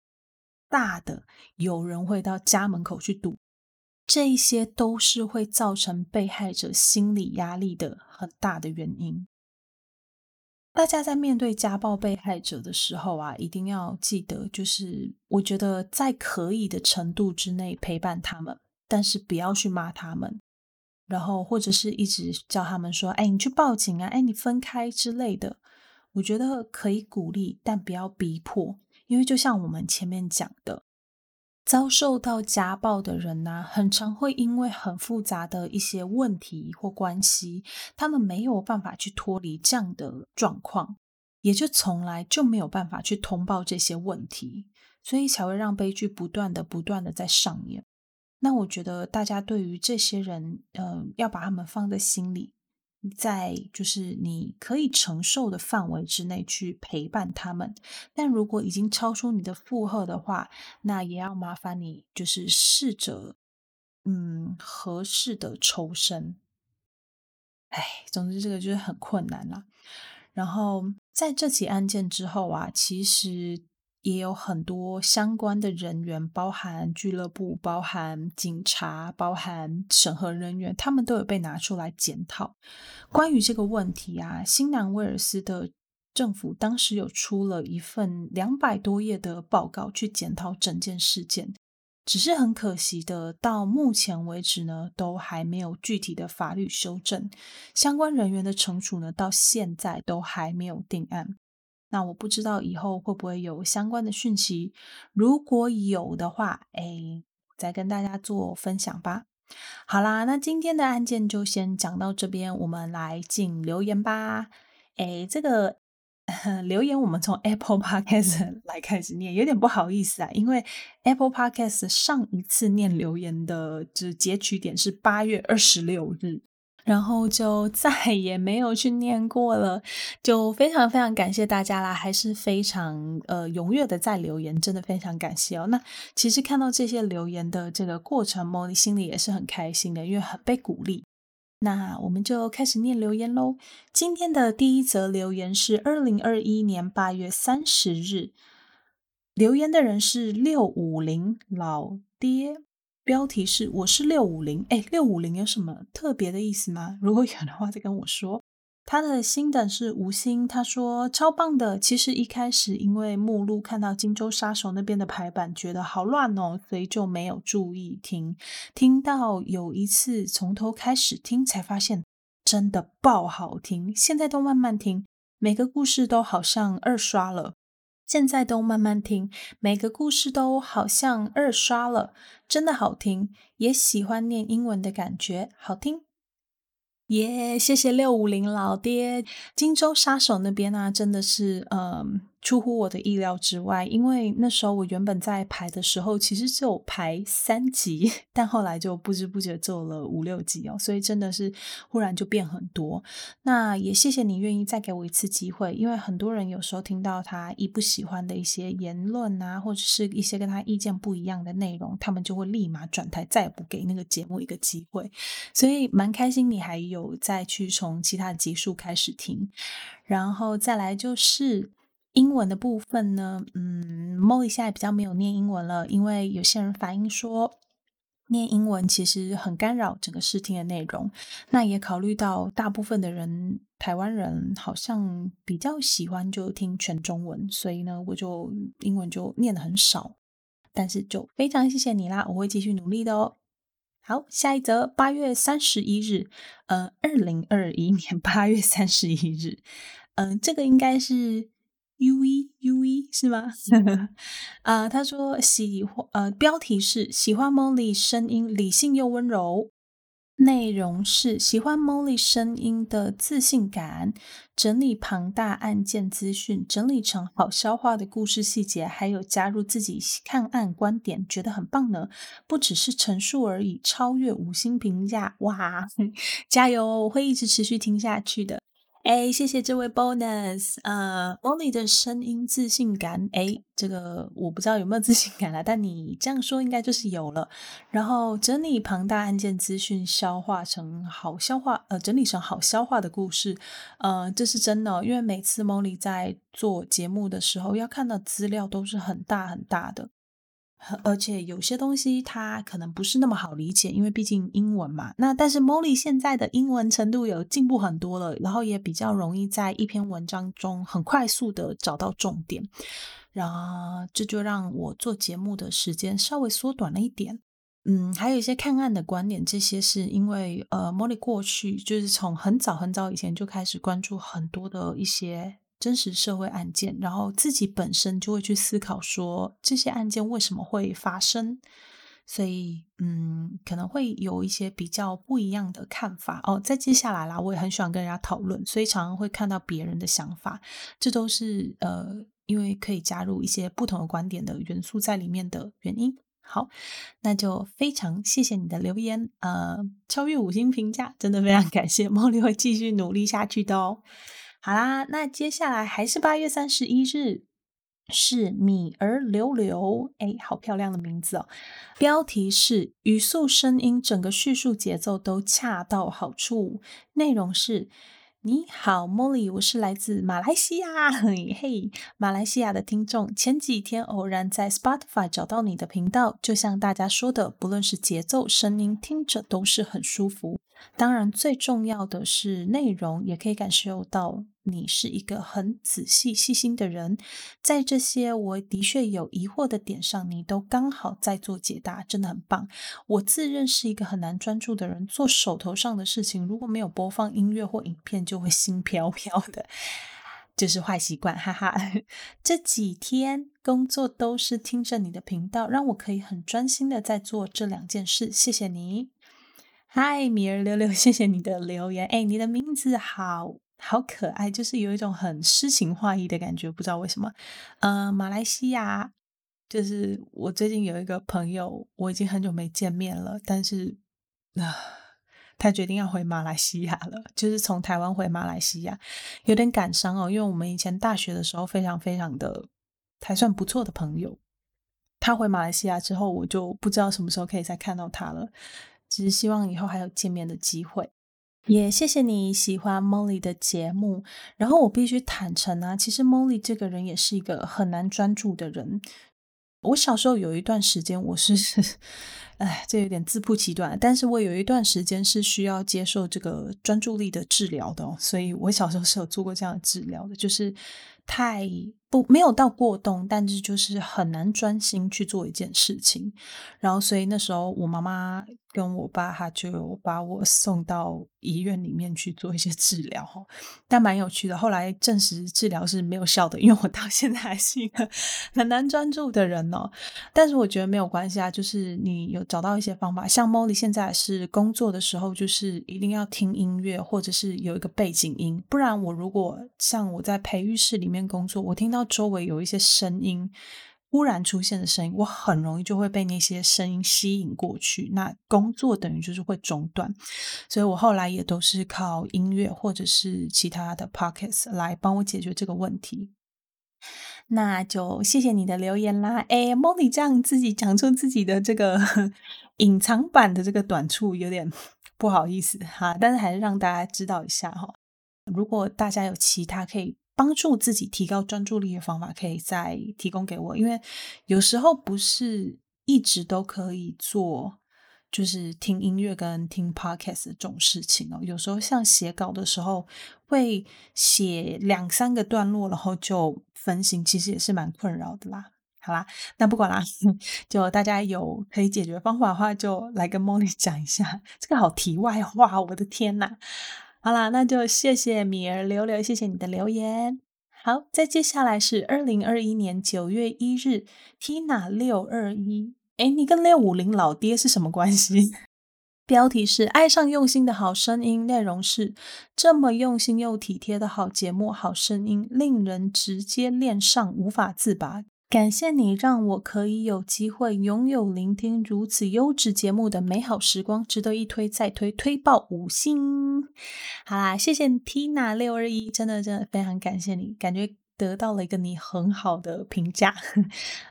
大的有人会到家门口去堵，这一些都是会造成被害者心理压力的很大的原因。大家在面对家暴被害者的时候啊，一定要记得，就是我觉得在可以的程度之内陪伴他们，但是不要去骂他们，然后或者是一直叫他们说：“哎，你去报警啊！哎，你分开之类的。”我觉得可以鼓励，但不要逼迫。因为就像我们前面讲的，遭受到家暴的人呐，很常会因为很复杂的一些问题或关系，他们没有办法去脱离这样的状况，也就从来就没有办法去通报这些问题，所以才会让悲剧不断的、不断的在上演。那我觉得大家对于这些人，嗯，要把他们放在心里。在就是你可以承受的范围之内去陪伴他们，但如果已经超出你的负荷的话，那也要麻烦你就是试着嗯合适的抽身。哎，总之这个就是很困难了。然后在这起案件之后啊，其实。也有很多相关的人员，包含俱乐部、包含警察、包含审核人员，他们都有被拿出来检讨。关于这个问题啊，新南威尔斯的政府当时有出了一份两百多页的报告去检讨整件事件，只是很可惜的，到目前为止呢，都还没有具体的法律修正，相关人员的惩处呢，到现在都还没有定案。那我不知道以后会不会有相关的讯息，如果有的话，哎，再跟大家做分享吧。好啦，那今天的案件就先讲到这边，我们来进留言吧。哎，这个 留言我们从 Apple Podcast 来开始念，有点不好意思啊，因为 Apple Podcast 上一次念留言的就截取点是八月二十六日。然后就 再也没有去念过了，就非常非常感谢大家啦，还是非常呃踊跃的在留言，真的非常感谢哦。那其实看到这些留言的这个过程，Molly 心里也是很开心的，因为很被鼓励。那我们就开始念留言喽。今天的第一则留言是二零二一年八月三十日，留言的人是六五零老爹。标题是我是六五零，哎，六五零有什么特别的意思吗？如果有的话，再跟我说。他的新等是吴昕，他说超棒的。其实一开始因为目录看到荆州杀手那边的排版，觉得好乱哦，所以就没有注意听。听到有一次从头开始听，才发现真的爆好听。现在都慢慢听，每个故事都好像二刷了。现在都慢慢听，每个故事都好像二刷了，真的好听，也喜欢念英文的感觉，好听。耶，谢谢六五零老爹，荆州杀手那边啊，真的是，嗯。出乎我的意料之外，因为那时候我原本在排的时候，其实只有排三集，但后来就不知不觉做了五六集哦，所以真的是忽然就变很多。那也谢谢你愿意再给我一次机会，因为很多人有时候听到他一不喜欢的一些言论啊，或者是一些跟他意见不一样的内容，他们就会立马转台，再也不给那个节目一个机会。所以蛮开心你还有再去从其他的集数开始听，然后再来就是。英文的部分呢，嗯，Molly 现在比较没有念英文了，因为有些人反映说念英文其实很干扰整个视听的内容。那也考虑到大部分的人，台湾人好像比较喜欢就听全中文，所以呢，我就英文就念的很少。但是就非常谢谢你啦，我会继续努力的哦。好，下一则，八月三十一日，呃，二零二一年八月三十一日，嗯，这个应该是 U E U E 是吗？啊，他说喜欢，呃，标题是喜欢 Molly 声音理性又温柔。内容是喜欢 Molly 声音的自信感，整理庞大案件资讯，整理成好消化的故事细节，还有加入自己看案观点，觉得很棒呢。不只是陈述而已，超越五星评价，哇，加油！我会一直持续听下去的。哎，谢谢这位 bonus，呃，Molly 的声音自信感，哎，这个我不知道有没有自信感了，但你这样说应该就是有了。然后整理庞大案件资讯，消化成好消化，呃，整理成好消化的故事，呃，这是真的，因为每次 Molly 在做节目的时候，要看到资料都是很大很大的。而且有些东西它可能不是那么好理解，因为毕竟英文嘛。那但是 Molly 现在的英文程度有进步很多了，然后也比较容易在一篇文章中很快速的找到重点，然后这就让我做节目的时间稍微缩短了一点。嗯，还有一些看案的观点，这些是因为呃，Molly 过去就是从很早很早以前就开始关注很多的一些。真实社会案件，然后自己本身就会去思考说这些案件为什么会发生，所以嗯，可能会有一些比较不一样的看法哦。在接下来啦，我也很喜欢跟人家讨论，所以常常会看到别人的想法，这都是呃，因为可以加入一些不同的观点的元素在里面的原因。好，那就非常谢谢你的留言，呃，超越五星评价，真的非常感谢，茉莉会继续努力下去的哦。好啦，那接下来还是八月三十一日，是米儿流流，哎，好漂亮的名字哦。标题是语速、声音，整个叙述节奏都恰到好处。内容是。你好，Molly，我是来自马来西亚，嘿 嘿，马来西亚的听众。前几天偶然在 Spotify 找到你的频道，就像大家说的，不论是节奏、声音，听着都是很舒服。当然，最重要的是内容，也可以感受到你是一个很仔细、细心的人。在这些我的确有疑惑的点上，你都刚好在做解答，真的很棒。我自认是一个很难专注的人，做手头上的事情，如果没有播放音乐或影片，就会心飘飘的，这是坏习惯，哈哈。这几天工作都是听着你的频道，让我可以很专心的在做这两件事，谢谢你。嗨，米儿六六，谢谢你的留言。哎，你的名字好好可爱，就是有一种很诗情画意的感觉，不知道为什么。呃，马来西亚，就是我最近有一个朋友，我已经很久没见面了，但是啊，他决定要回马来西亚了，就是从台湾回马来西亚，有点感伤哦，因为我们以前大学的时候非常非常的还算不错的朋友，他回马来西亚之后，我就不知道什么时候可以再看到他了。只是希望以后还有见面的机会，也谢谢你喜欢 Molly 的节目。然后我必须坦诚啊，其实 Molly 这个人也是一个很难专注的人。我小时候有一段时间，我是，哎，这有点自曝其短，但是我有一段时间是需要接受这个专注力的治疗的，所以我小时候是有做过这样的治疗的，就是太。不，没有到过动，但是就是很难专心去做一件事情。然后，所以那时候我妈妈跟我爸他就把我送到医院里面去做一些治疗，哈，但蛮有趣的。后来证实治疗是没有效的，因为我到现在还是一个 很难专注的人哦。但是我觉得没有关系啊，就是你有找到一些方法。像 Molly 现在是工作的时候，就是一定要听音乐，或者是有一个背景音，不然我如果像我在培育室里面工作，我听到。周围有一些声音，忽然出现的声音，我很容易就会被那些声音吸引过去。那工作等于就是会中断，所以我后来也都是靠音乐或者是其他的 pockets 来帮我解决这个问题。那就谢谢你的留言啦。哎，Molly 这样自己讲出自己的这个 隐藏版的这个短处，有点 不好意思哈。但是还是让大家知道一下哈。如果大家有其他可以。帮助自己提高专注力的方法，可以再提供给我。因为有时候不是一直都可以做就是听音乐跟听 podcast 这种事情哦。有时候像写稿的时候，会写两三个段落，然后就分心，其实也是蛮困扰的啦。好啦，那不管啦，就大家有可以解决方法的话，就来跟 Molly 讲一下。这个好题外话，我的天呐！好啦，那就谢谢米儿留留，谢谢你的留言。好，再接下来是二零二一年九月一日，Tina 六二一，哎，你跟六五零老爹是什么关系？标题是爱上用心的好声音，内容是这么用心又体贴的好节目，好声音令人直接恋上，无法自拔。感谢你让我可以有机会拥有聆听如此优质节目的美好时光，值得一推再推，推爆五星！好啦，谢谢 Tina 六二一，真的真的非常感谢你，感觉。得到了一个你很好的评价，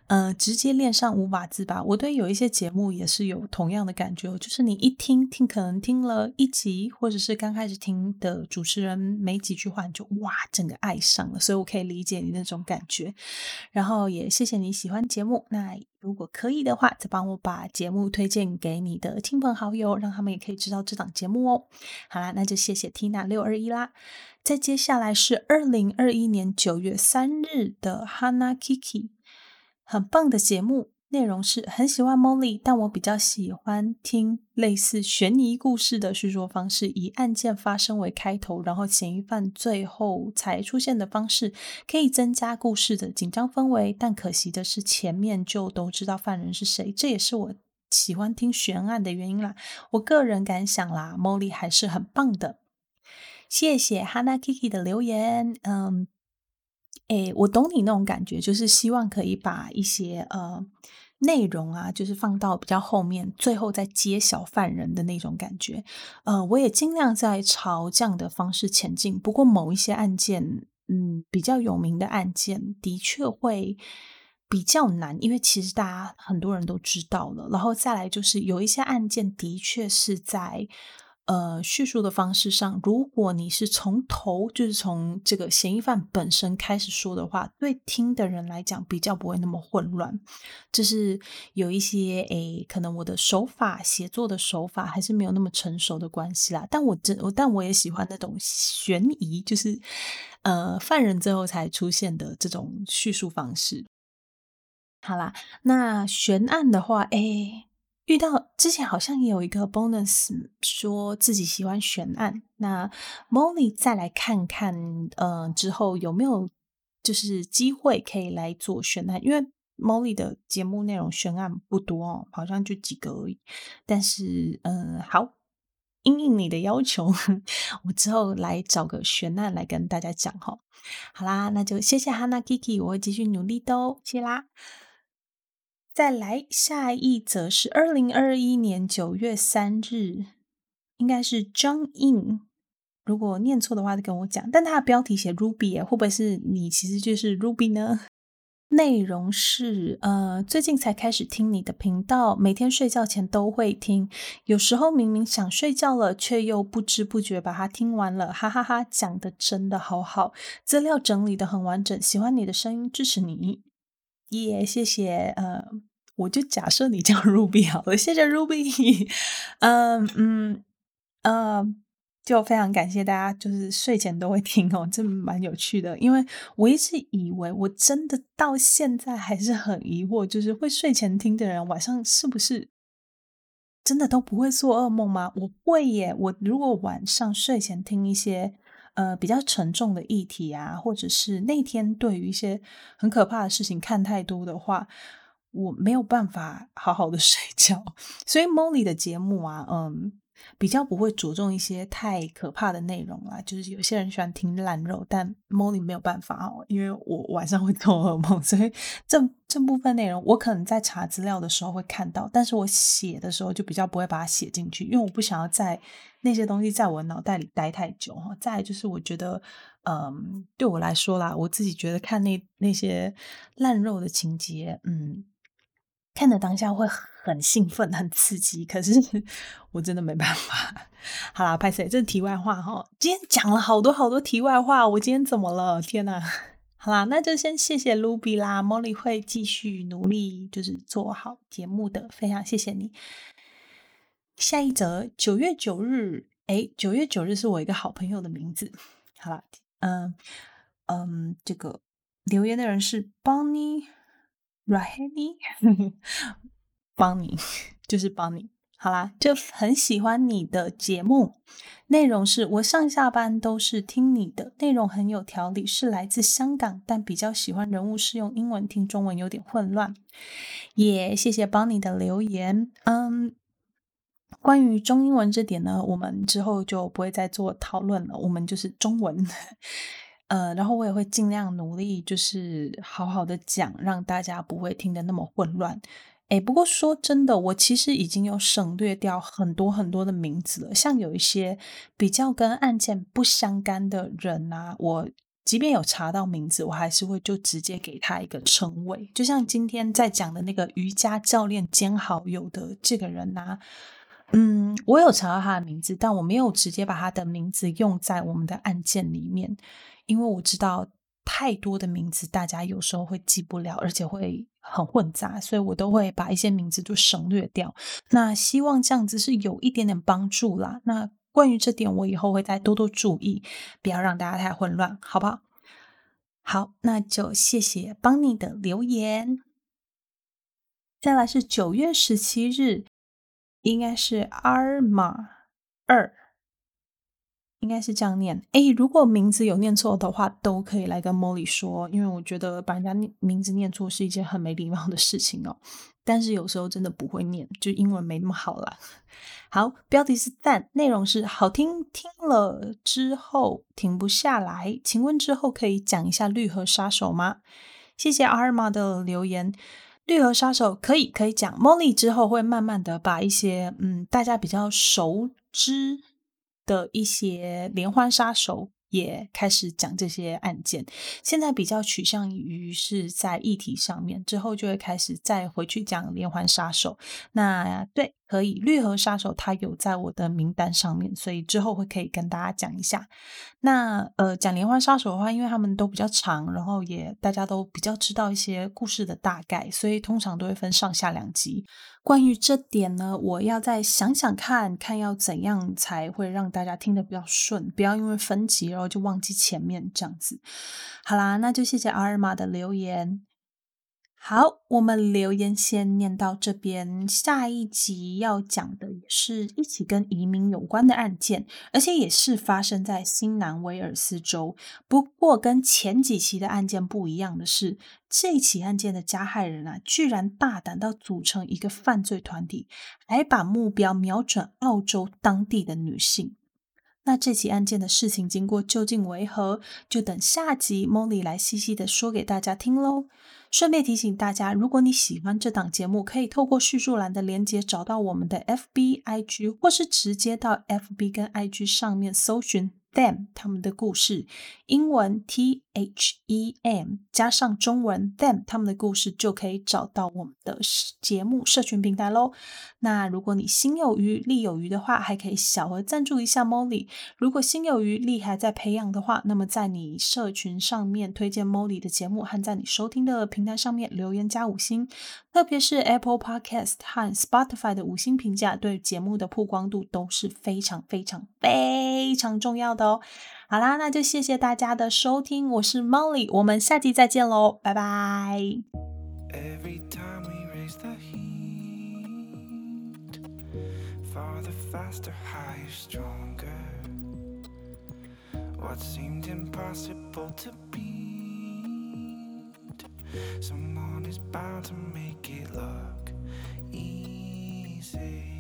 呃，直接练上五把字吧。我对有一些节目也是有同样的感觉，就是你一听听，可能听了一集，或者是刚开始听的主持人没几句话，你就哇，整个爱上了。所以我可以理解你那种感觉。然后也谢谢你喜欢节目。那如果可以的话，再帮我把节目推荐给你的亲朋好友，让他们也可以知道这档节目哦。好啦，那就谢谢 Tina 六二一啦。再接下来是二零二一年九月三日的 Hana Kiki，很棒的节目，内容是很喜欢 Molly，但我比较喜欢听类似悬疑故事的叙说方式，以案件发生为开头，然后嫌疑犯最后才出现的方式，可以增加故事的紧张氛围。但可惜的是，前面就都知道犯人是谁，这也是我喜欢听悬案的原因啦。我个人感想啦，Molly 还是很棒的。谢谢 Hana Kiki 的留言，嗯，诶，我懂你那种感觉，就是希望可以把一些呃内容啊，就是放到比较后面，最后再揭晓犯人的那种感觉。呃，我也尽量在朝这样的方式前进。不过某一些案件，嗯，比较有名的案件，的确会比较难，因为其实大家很多人都知道了。然后再来就是有一些案件，的确是在。呃，叙述的方式上，如果你是从头就是从这个嫌疑犯本身开始说的话，对听的人来讲比较不会那么混乱。这是有一些诶，可能我的手法写作的手法还是没有那么成熟的关系啦。但我真，但我也喜欢那种悬疑，就是呃，犯人最后才出现的这种叙述方式。好啦，那悬案的话，诶。遇到之前好像也有一个 bonus 说自己喜欢悬案，那 Molly 再来看看，呃，之后有没有就是机会可以来做悬案？因为 Molly 的节目内容悬案不多哦，好像就几个而已。但是，嗯，好，应应你的要求，我之后来找个悬案来跟大家讲哈。好啦，那就谢谢 Hana Kiki，我会继续努力的哦，谢啦。再来下一则是二零二一年九月三日，应该是 John In。如果念错的话，就跟我讲。但它的标题写 Ruby，会不会是你其实就是 Ruby 呢？内容是呃，最近才开始听你的频道，每天睡觉前都会听。有时候明明想睡觉了，却又不知不觉把它听完了，哈哈哈！讲的真的好好，资料整理的很完整，喜欢你的声音，支持你。耶，谢谢。呃，我就假设你叫 Ruby 好了，谢谢 Ruby。嗯嗯呃，就非常感谢大家，就是睡前都会听哦，这蛮有趣的。因为我一直以为，我真的到现在还是很疑惑，就是会睡前听的人，晚上是不是真的都不会做噩梦吗？我会耶。我如果晚上睡前听一些。呃，比较沉重的议题啊，或者是那天对于一些很可怕的事情看太多的话，我没有办法好好的 睡觉。所以 Molly 的节目啊，嗯。比较不会着重一些太可怕的内容啦，就是有些人喜欢听烂肉，但 Molly 没有办法哦，因为我晚上会做噩梦，所以这这部分内容我可能在查资料的时候会看到，但是我写的时候就比较不会把它写进去，因为我不想要在那些东西在我脑袋里待太久哈。再就是我觉得，嗯，对我来说啦，我自己觉得看那那些烂肉的情节，嗯。看的当下会很兴奋、很刺激，可是 我真的没办法。好啦，拍谁？这是题外话哈。今天讲了好多好多题外话，我今天怎么了？天哪！好啦，那就先谢谢 Ruby 啦，Molly 会继续努力，就是做好节目的。非常谢谢你。下一则，九月九日，哎，九月九日是我一个好朋友的名字。好了，嗯嗯，这个留言的人是 Bonnie Rahani，Bonnie 就是帮你。好啦，就很喜欢你的节目，内容是我上下班都是听你的，内容很有条理，是来自香港，但比较喜欢人物是用英文听中文有点混乱。也谢谢 Bonnie 的留言，嗯。关于中英文这点呢，我们之后就不会再做讨论了。我们就是中文，呃，然后我也会尽量努力，就是好好的讲，让大家不会听得那么混乱。哎，不过说真的，我其实已经有省略掉很多很多的名字了，像有一些比较跟案件不相干的人啊，我即便有查到名字，我还是会就直接给他一个称谓。就像今天在讲的那个瑜伽教练兼好友的这个人呐。嗯，我有查到他的名字，但我没有直接把他的名字用在我们的案件里面，因为我知道太多的名字大家有时候会记不了，而且会很混杂，所以我都会把一些名字就省略掉。那希望这样子是有一点点帮助啦。那关于这点，我以后会再多多注意，不要让大家太混乱，好不好？好，那就谢谢邦尼的留言。再来是九月十七日。应该是阿尔玛二，应该是这样念。哎，如果名字有念错的话，都可以来跟莫莉说，因为我觉得把人家名字念错是一件很没礼貌的事情哦。但是有时候真的不会念，就英文没那么好啦。好，标题是赞，内容是好听，听了之后停不下来。请问之后可以讲一下绿河杀手吗？谢谢阿尔玛的留言。绿河杀手可以可以讲，Molly 之后会慢慢的把一些嗯大家比较熟知的一些连环杀手。也开始讲这些案件，现在比较趋向于是在议题上面，之后就会开始再回去讲连环杀手。那对，可以绿河杀手他有在我的名单上面，所以之后会可以跟大家讲一下。那呃，讲连环杀手的话，因为他们都比较长，然后也大家都比较知道一些故事的大概，所以通常都会分上下两集。关于这点呢，我要再想想看看要怎样才会让大家听得比较顺，不要因为分级然后就忘记前面这样子。好啦，那就谢谢阿尔玛的留言。好，我们留言先念到这边。下一集要讲的也是一起跟移民有关的案件，而且也是发生在新南威尔斯州。不过跟前几期的案件不一样的是，这起案件的加害人啊，居然大胆到组成一个犯罪团体，还把目标瞄准澳洲当地的女性。那这起案件的事情经过究竟为何？就等下集 Molly 来细细的说给大家听喽。顺便提醒大家，如果你喜欢这档节目，可以透过叙述栏的连接找到我们的 FB、IG，或是直接到 FB 跟 IG 上面搜寻。Them 他们的故事，英文 T H E M 加上中文 them 他们的故事，就可以找到我们的节目社群平台喽。那如果你心有余力有余的话，还可以小额赞助一下 Molly。如果心有余力还在培养的话，那么在你社群上面推荐 Molly 的节目，和在你收听的平台上面留言加五星，特别是 Apple Podcast 和 Spotify 的五星评价，对节目的曝光度都是非常非常非常重要的。好啦，那就谢谢大家的收听，我是 Molly，我们下期再见喽，拜拜。ever come easy.